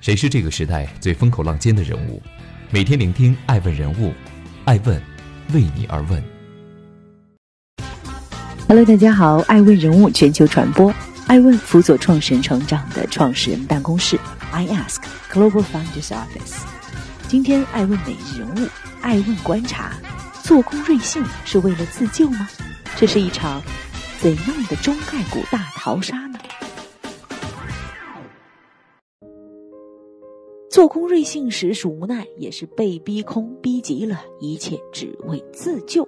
谁是这个时代最风口浪尖的人物？每天聆听爱问人物，爱问为你而问。Hello，大家好，爱问人物全球传播，爱问辅佐创始人成长的创始人办公室，I Ask Global Founders Office。今天爱问每日人物，爱问观察，做空瑞幸是为了自救吗？这是一场怎样的中概股大逃杀呢？做空瑞幸实属无奈，也是被逼空，逼急了，一切只为自救。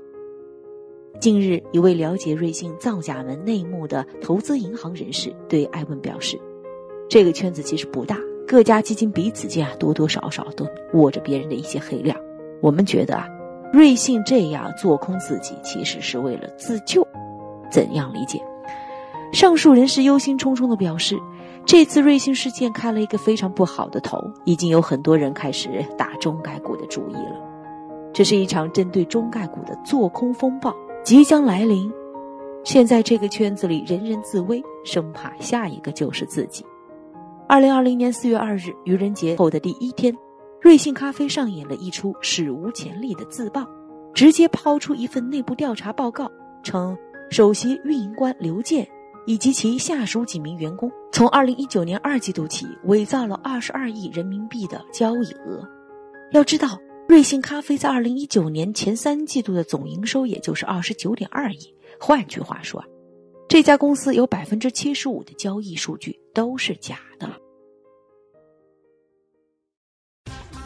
近日，一位了解瑞幸造假门内幕的投资银行人士对艾问表示：“这个圈子其实不大，各家基金彼此间啊多多少少都握着别人的一些黑料。我们觉得啊，瑞幸这样做空自己，其实是为了自救。怎样理解？”上述人士忧心忡忡地表示。这次瑞幸事件开了一个非常不好的头，已经有很多人开始打中概股的主意了。这是一场针对中概股的做空风暴即将来临。现在这个圈子里人人自危，生怕下一个就是自己。二零二零年四月二日，愚人节后的第一天，瑞幸咖啡上演了一出史无前例的自曝，直接抛出一份内部调查报告，称首席运营官刘健。以及其下属几名员工，从二零一九年二季度起伪造了二十二亿人民币的交易额。要知道，瑞幸咖啡在二零一九年前三季度的总营收也就是二十九点二亿。换句话说，这家公司有百分之七十五的交易数据都是假的。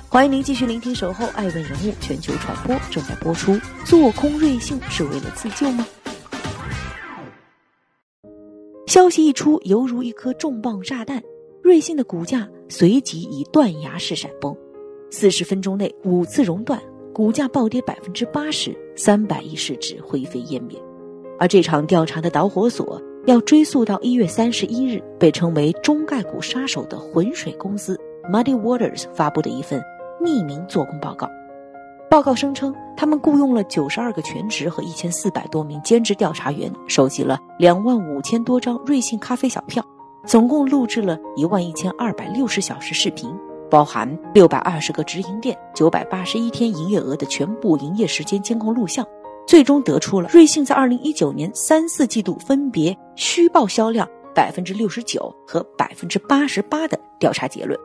欢迎您继续聆听《守候爱问人物》全球传播正在播出。做空瑞幸是为了自救吗？消息一出，犹如一颗重磅炸弹，瑞幸的股价随即以断崖式闪崩，四十分钟内五次熔断，股价暴跌百分之八十，三百亿市值灰飞烟灭。而这场调查的导火索要追溯到一月三十一日，被称为中概股杀手的浑水公司 Muddy Waters 发布的一份匿名做空报告。报告声称，他们雇佣了九十二个全职和一千四百多名兼职调查员，收集了两万五千多张瑞幸咖啡小票，总共录制了一万一千二百六十小时视频，包含六百二十个直营店、九百八十一天营业额的全部营业时间监控录像，最终得出了瑞幸在二零一九年三四季度分别虚报销量百分之六十九和百分之八十八的调查结论。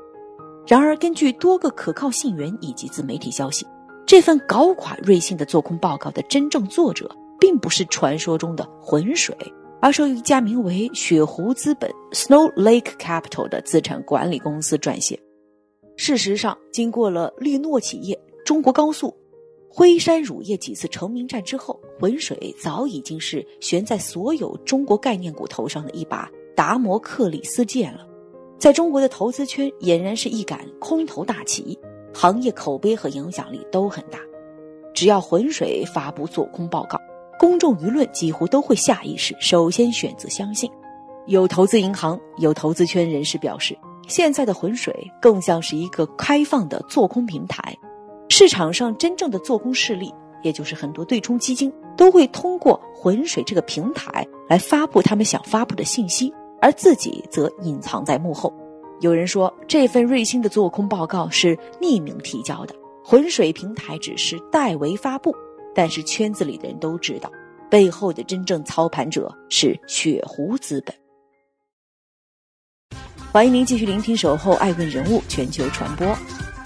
然而，根据多个可靠信源以及自媒体消息。这份搞垮瑞幸的做空报告的真正作者，并不是传说中的浑水，而是由一家名为雪湖资本 （Snow Lake Capital） 的资产管理公司撰写。事实上，经过了绿诺企业、中国高速、辉山乳业几次成名战之后，浑水早已经是悬在所有中国概念股头上的一把达摩克里斯剑了，在中国的投资圈俨然是一杆空头大旗。行业口碑和影响力都很大，只要浑水发布做空报告，公众舆论几乎都会下意识首先选择相信。有投资银行、有投资圈人士表示，现在的浑水更像是一个开放的做空平台，市场上真正的做空势力，也就是很多对冲基金，都会通过浑水这个平台来发布他们想发布的信息，而自己则隐藏在幕后。有人说，这份瑞星的做空报告是匿名提交的，浑水平台只是代为发布。但是圈子里的人都知道，背后的真正操盘者是雪湖资本。欢迎您继续聆听《守候爱问人物》全球传播。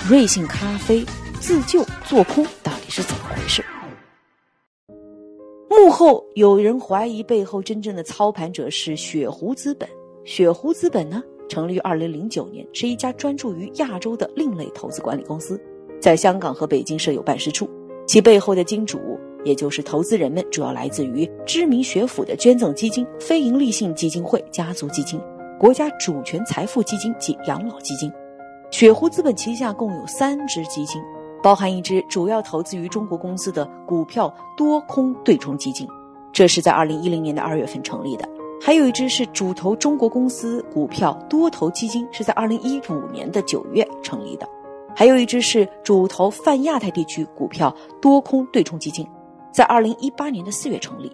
瑞幸咖啡自救做空到底是怎么回事？幕后有人怀疑，背后真正的操盘者是雪湖资本。雪湖资本呢？成立于二零零九年，是一家专注于亚洲的另类投资管理公司，在香港和北京设有办事处。其背后的金主，也就是投资人们，主要来自于知名学府的捐赠基金、非营利性基金会、家族基金、国家主权财富基金及养老基金。雪湖资本旗下共有三支基金，包含一支主要投资于中国公司的股票多空对冲基金，这是在二零一零年的二月份成立的。还有一支是主投中国公司股票多头基金，是在二零一五年的九月成立的；还有一只是主投泛亚太地区股票多空对冲基金，在二零一八年的四月成立，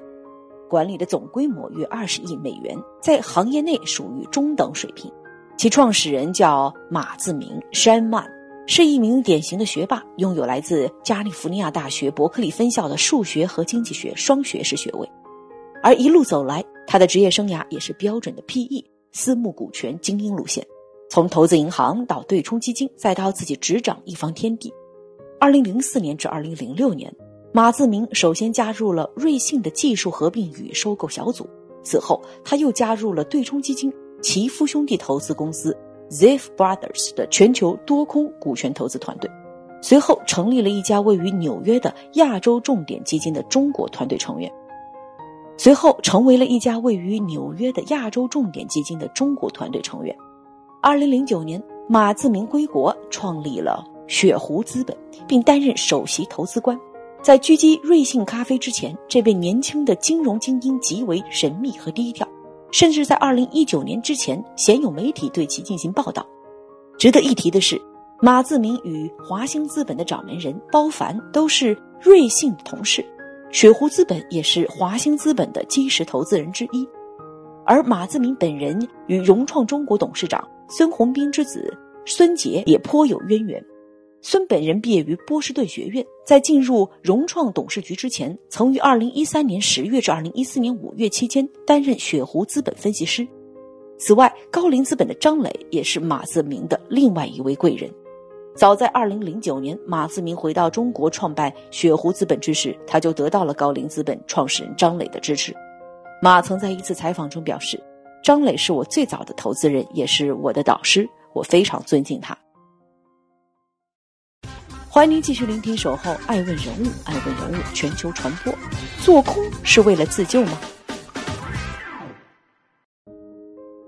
管理的总规模约二十亿美元，在行业内属于中等水平。其创始人叫马自明 （Shanman），是一名典型的学霸，拥有来自加利福尼亚大学伯克利分校的数学和经济学双学士学位。而一路走来，他的职业生涯也是标准的 PE 私募股权精英路线，从投资银行到对冲基金，再到自己执掌一方天地。二零零四年至二零零六年，马自明首先加入了瑞信的技术合并与收购小组，此后他又加入了对冲基金奇夫兄弟投资公司 Ziff Brothers 的全球多空股权投资团队，随后成立了一家位于纽约的亚洲重点基金的中国团队成员，随后成为了一家位于纽约的亚洲重点基金的中国团队成员。二零零九年，马自明归国，创立了。雪狐资本，并担任首席投资官。在狙击瑞幸咖啡之前，这位年轻的金融精英极为神秘和低调，甚至在2019年之前，鲜有媒体对其进行报道。值得一提的是，马自明与华兴资本的掌门人包凡都是瑞幸的同事，雪狐资本也是华兴资本的基石投资人之一。而马自明本人与融创中国董事长孙宏斌之子孙杰也颇有渊源。孙本人毕业于波士顿学院，在进入融创董事局之前，曾于2013年10月至2014年5月期间担任雪狐资本分析师。此外，高瓴资本的张磊也是马自明的另外一位贵人。早在2009年，马自明回到中国创办雪狐资本之时，他就得到了高瓴资本创始人张磊的支持。马曾在一次采访中表示：“张磊是我最早的投资人，也是我的导师，我非常尊敬他。”欢迎您继续聆听《守候爱问人物》，爱问人物全球传播。做空是为了自救吗？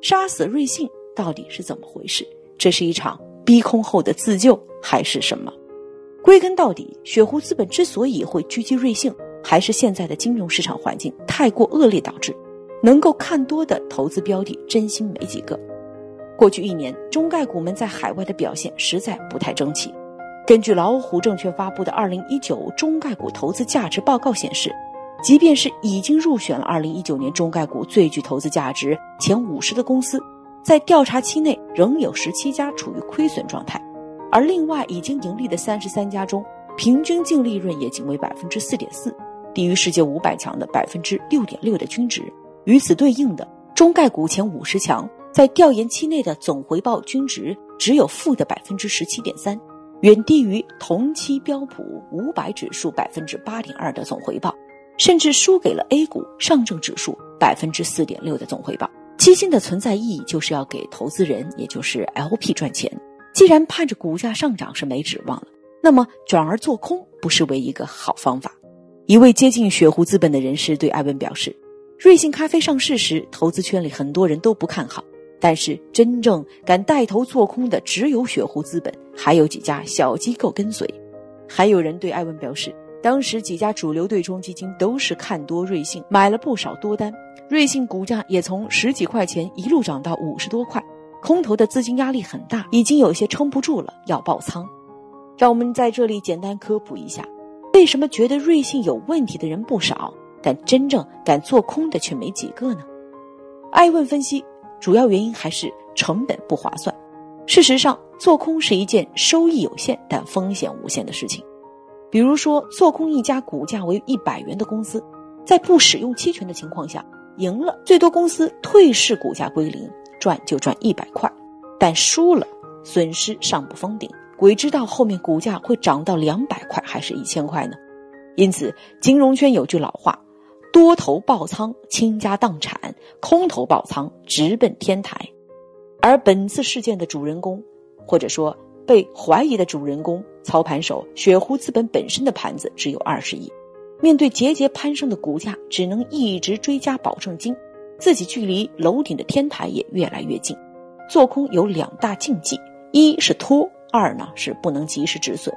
杀死瑞幸到底是怎么回事？这是一场逼空后的自救，还是什么？归根到底，雪狐资本之所以会狙击瑞幸，还是现在的金融市场环境太过恶劣导致，能够看多的投资标的真心没几个。过去一年，中概股们在海外的表现实在不太争气。根据老虎证券发布的《二零一九中概股投资价值报告》显示，即便是已经入选了二零一九年中概股最具投资价值前五十的公司，在调查期内仍有十七家处于亏损状态，而另外已经盈利的三十三家中，平均净利润也仅为百分之四点四，低于世界五百强的百分之六点六的均值。与此对应的，中概股前五十强在调研期内的总回报均值只有负的百分之十七点三。远低于同期标普五百指数百分之八点二的总回报，甚至输给了 A 股上证指数百分之四点六的总回报。基金的存在意义就是要给投资人，也就是 LP 赚钱。既然盼着股价上涨是没指望了，那么转而做空不失为一个好方法。一位接近雪狐资本的人士对艾文表示：“瑞幸咖啡上市时，投资圈里很多人都不看好。”但是真正敢带头做空的只有雪狐资本，还有几家小机构跟随。还有人对艾文表示，当时几家主流对冲基金都是看多瑞幸，买了不少多单。瑞幸股价也从十几块钱一路涨到五十多块，空头的资金压力很大，已经有些撑不住了，要爆仓。让我们在这里简单科普一下，为什么觉得瑞幸有问题的人不少，但真正敢做空的却没几个呢？艾问分析。主要原因还是成本不划算。事实上，做空是一件收益有限但风险无限的事情。比如说，做空一家股价为一百元的公司，在不使用期权的情况下，赢了最多公司退市股价归零，赚就赚一百块；但输了，损失上不封顶，鬼知道后面股价会涨到两百块还是一千块呢？因此，金融圈有句老话。多头爆仓，倾家荡产；空头爆仓，直奔天台。而本次事件的主人公，或者说被怀疑的主人公，操盘手雪狐资本本身的盘子只有二十亿，面对节节攀升的股价，只能一直追加保证金，自己距离楼顶的天台也越来越近。做空有两大禁忌：一是拖，二呢是不能及时止损，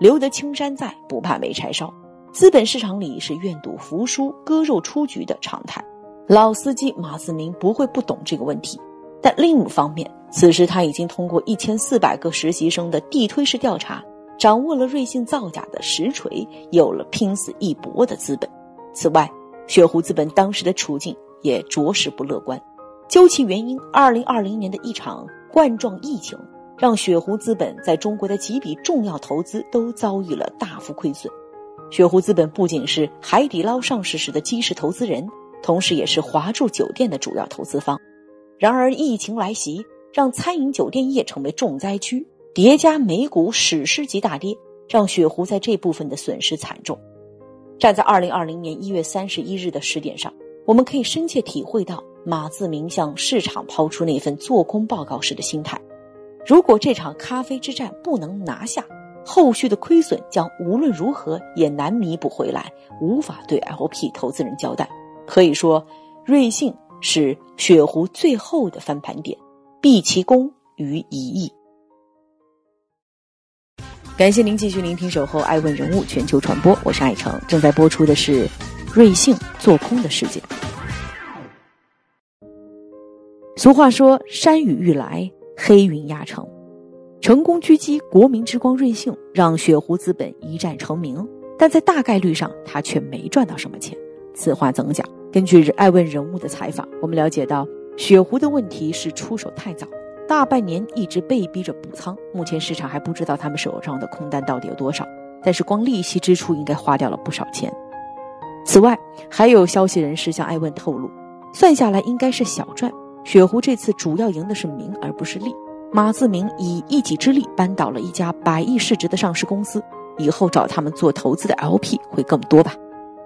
留得青山在，不怕没柴烧。资本市场里是愿赌服输、割肉出局的常态。老司机马自明不会不懂这个问题，但另一方面，此时他已经通过一千四百个实习生的地推式调查，掌握了瑞幸造假的实锤，有了拼死一搏的资本。此外，雪狐资本当时的处境也着实不乐观。究其原因，二零二零年的一场冠状疫情让雪狐资本在中国的几笔重要投资都遭遇了大幅亏损。雪狐资本不仅是海底捞上市时的基石投资人，同时也是华住酒店的主要投资方。然而，疫情来袭，让餐饮酒店业成为重灾区，叠加美股史诗级大跌，让雪狐在这部分的损失惨重。站在二零二零年一月三十一日的时点上，我们可以深切体会到马自明向市场抛出那份做空报告时的心态。如果这场咖啡之战不能拿下，后续的亏损将无论如何也难弥补回来，无法对 LP 投资人交代。可以说，瑞幸是雪狐最后的翻盘点，毕其功于一役。感谢您继续聆听《守候爱问人物全球传播》，我是爱成，正在播出的是瑞幸做空的世界。俗话说：“山雨欲来，黑云压城。”成功狙击国民之光瑞幸，让雪狐资本一战成名，但在大概率上，他却没赚到什么钱。此话怎讲？根据爱问人物的采访，我们了解到，雪狐的问题是出手太早，大半年一直被逼着补仓。目前市场还不知道他们手上的空单到底有多少，但是光利息支出应该花掉了不少钱。此外，还有消息人士向爱问透露，算下来应该是小赚。雪狐这次主要赢的是名而不是利。马自明以一己之力扳倒了一家百亿市值的上市公司，以后找他们做投资的 LP 会更多吧？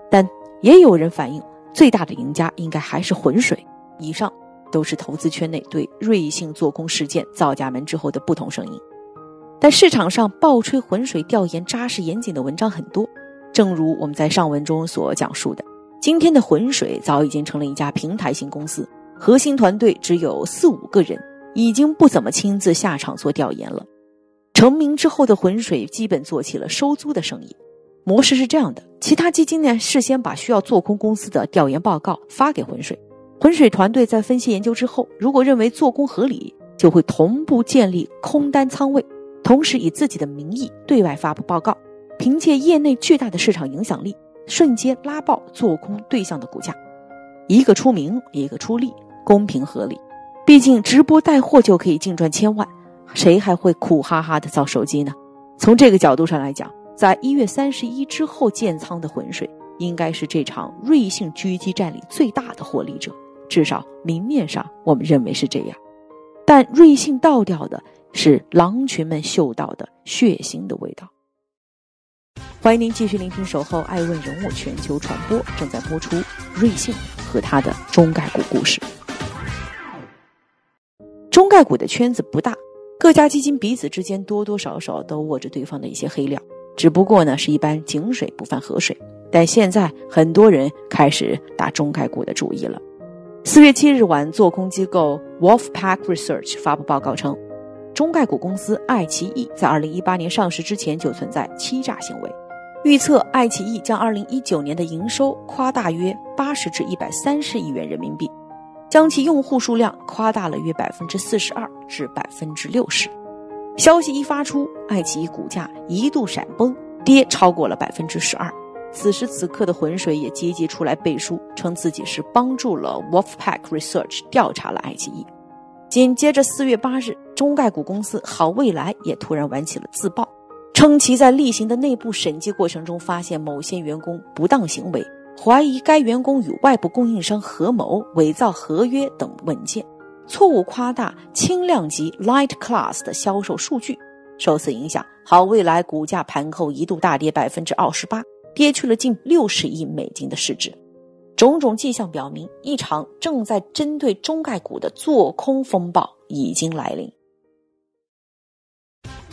但也有人反映，最大的赢家应该还是浑水。以上都是投资圈内对瑞幸做空事件造假门之后的不同声音。但市场上爆吹浑水调研扎实严谨的文章很多，正如我们在上文中所讲述的，今天的浑水早已经成了一家平台型公司，核心团队只有四五个人。已经不怎么亲自下场做调研了。成名之后的浑水基本做起了收租的生意。模式是这样的：其他基金呢事先把需要做空公司的调研报告发给浑水，浑水团队在分析研究之后，如果认为做空合理，就会同步建立空单仓位，同时以自己的名义对外发布报告，凭借业内巨大的市场影响力，瞬间拉爆做空对象的股价。一个出名，一个出力，公平合理。毕竟直播带货就可以净赚千万，谁还会苦哈哈的造手机呢？从这个角度上来讲，在一月三十一之后建仓的浑水，应该是这场瑞幸狙击战里最大的获利者，至少明面上我们认为是这样。但瑞幸倒掉的是狼群们嗅到的血腥的味道。欢迎您继续聆听《守候爱问人物全球传播》，正在播出瑞幸和他的中概股故事。中概股的圈子不大，各家基金彼此之间多多少少都握着对方的一些黑料，只不过呢是一般井水不犯河水。但现在很多人开始打中概股的主意了。四月七日晚，做空机构 Wolfpack Research 发布报告称，中概股公司爱奇艺在二零一八年上市之前就存在欺诈行为，预测爱奇艺将二零一九年的营收夸大约八十至一百三十亿元人民币。将其用户数量夸大了约百分之四十二至百分之六十。消息一发出，爱奇艺股价一度闪崩，跌超过了百分之十二。此时此刻的浑水也积极出来背书，称自己是帮助了 Wolfpack Research 调查了爱奇艺。紧接着四月八日，中概股公司好未来也突然玩起了自曝，称其在例行的内部审计过程中发现某些员工不当行为。怀疑该员工与外部供应商合谋伪造合约等文件，错误夸大轻量级 Light Class 的销售数据。受此影响，好未来股价盘后一度大跌百分之二十八，跌去了近六十亿美金的市值。种种迹象表明，一场正在针对中概股的做空风暴已经来临。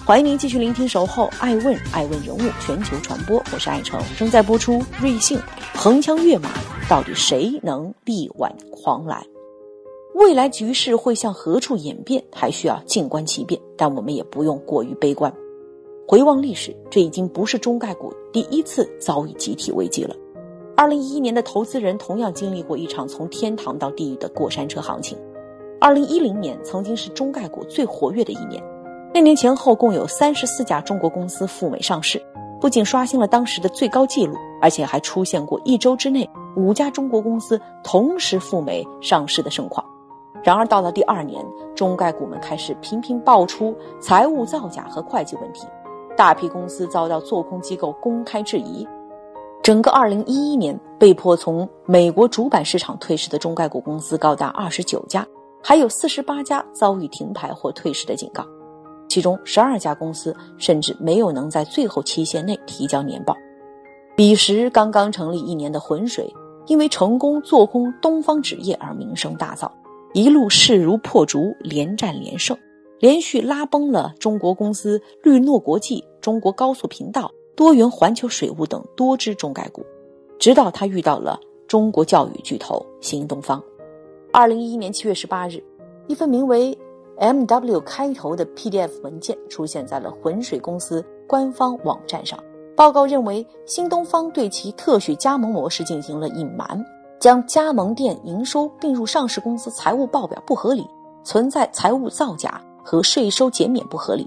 欢迎您继续聆听《守候爱问爱问人物全球传播》，我是爱成，正在播出。瑞幸横枪跃马，到底谁能力挽狂澜？未来局势会向何处演变，还需要静观其变。但我们也不用过于悲观。回望历史，这已经不是中概股第一次遭遇集体危机了。二零一一年的投资人同样经历过一场从天堂到地狱的过山车行情。二零一零年曾经是中概股最活跃的一年。那年前后共有三十四家中国公司赴美上市，不仅刷新了当时的最高纪录，而且还出现过一周之内五家中国公司同时赴美上市的盛况。然而到了第二年，中概股们开始频频爆出财务造假和会计问题，大批公司遭到做空机构公开质疑。整个2011年，被迫从美国主板市场退市的中概股公司高达29家，还有48家遭遇停牌或退市的警告。其中12家公司甚至没有能在最后期限内提交年报。彼时刚刚成立一年的浑水，因为成功做空东方纸业而名声大噪，一路势如破竹，连战连胜，连续拉崩了中国公司绿诺国际、中国高速频道。多元环球水务等多只中概股，直到他遇到了中国教育巨头新东方。二零一一年七月十八日，一份名为 “M W” 开头的 PDF 文件出现在了浑水公司官方网站上。报告认为，新东方对其特许加盟模式进行了隐瞒，将加盟店营收并入上市公司财务报表不合理，存在财务造假和税收减免不合理。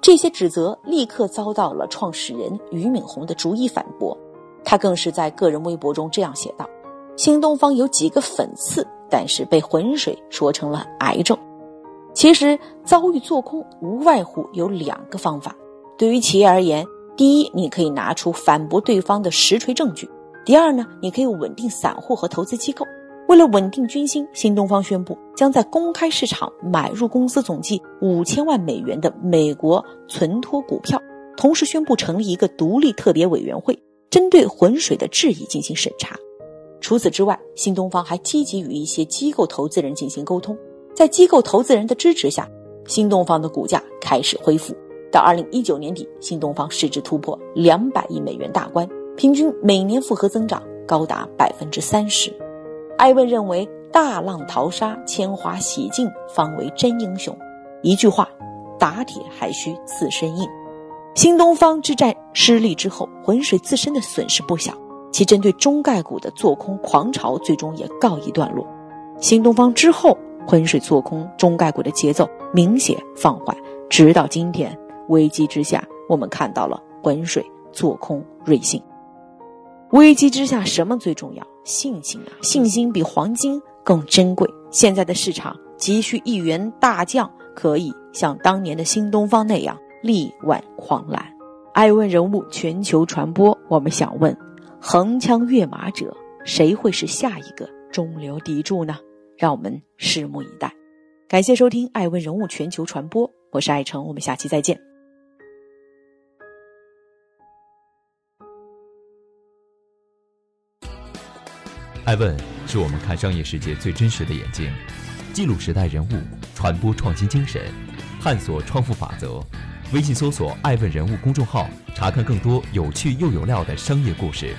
这些指责立刻遭到了创始人俞敏洪的逐一反驳，他更是在个人微博中这样写道：“新东方有几个粉刺，但是被浑水说成了癌症。”其实遭遇做空无外乎有两个方法。对于企业而言，第一，你可以拿出反驳对方的实锤证据；第二呢，你可以稳定散户和投资机构。为了稳定军心，新东方宣布将在公开市场买入公司总计五千万美元的美国存托股票，同时宣布成立一个独立特别委员会，针对浑水的质疑进行审查。除此之外，新东方还积极与一些机构投资人进行沟通，在机构投资人的支持下，新东方的股价开始恢复。到二零一九年底，新东方市值突破两百亿美元大关，平均每年复合增长高达百分之三十。艾问认为，大浪淘沙，铅华洗尽，方为真英雄。一句话，打铁还需自身硬。新东方之战失利之后，浑水自身的损失不小，其针对中概股的做空狂潮最终也告一段落。新东方之后，浑水做空中概股的节奏明显放缓，直到今天，危机之下，我们看到了浑水做空瑞幸。危机之下，什么最重要？信心啊，信心比黄金更珍贵。现在的市场急需一员大将，可以像当年的新东方那样力挽狂澜。爱问人物全球传播，我们想问：横枪跃马者，谁会是下一个中流砥柱呢？让我们拭目以待。感谢收听爱问人物全球传播，我是爱成，我们下期再见。爱问是我们看商业世界最真实的眼睛，记录时代人物，传播创新精神，探索创富法则。微信搜索“爱问人物”公众号，查看更多有趣又有料的商业故事。